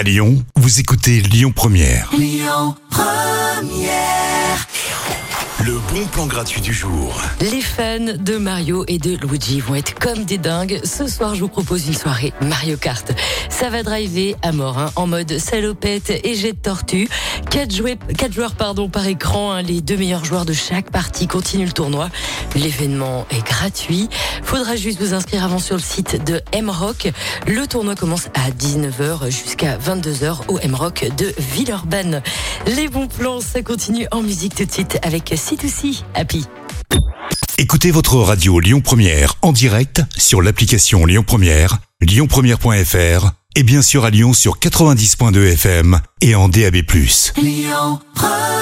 À Lyon, vous écoutez Lyon Première. Le bon plan gratuit du jour. Les fans de Mario et de Luigi vont être comme des dingues. Ce soir, je vous propose une soirée Mario Kart. Ça va driver à mort, hein, en mode salopette et jet de tortue. Quatre, jouets, quatre joueurs pardon, par écran. hein. les deux meilleurs joueurs de chaque partie continuent le tournoi. L'événement est gratuit. Faudra juste vous inscrire avant sur le site de M-Rock. Le tournoi commence à 19h jusqu'à 22h au M-Rock de Villeurbanne. Les bons plans, ça continue en musique tout de suite avec C2C Happy. Écoutez votre radio Lyon Première en direct sur l'application Lyon Première, lyonpremière.fr et bien sûr à Lyon sur 90.2 FM et en DAB+. Lyon Première